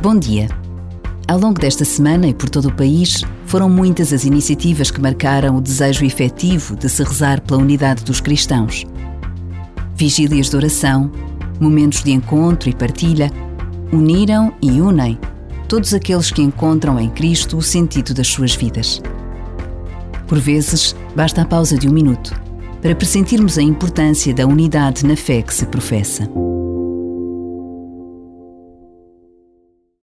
Bom dia. Ao longo desta semana e por todo o país, foram muitas as iniciativas que marcaram o desejo efetivo de se rezar pela unidade dos cristãos. Vigílias de oração, momentos de encontro e partilha, uniram e unem todos aqueles que encontram em Cristo o sentido das suas vidas. Por vezes, basta a pausa de um minuto para pressentirmos a importância da unidade na fé que se professa.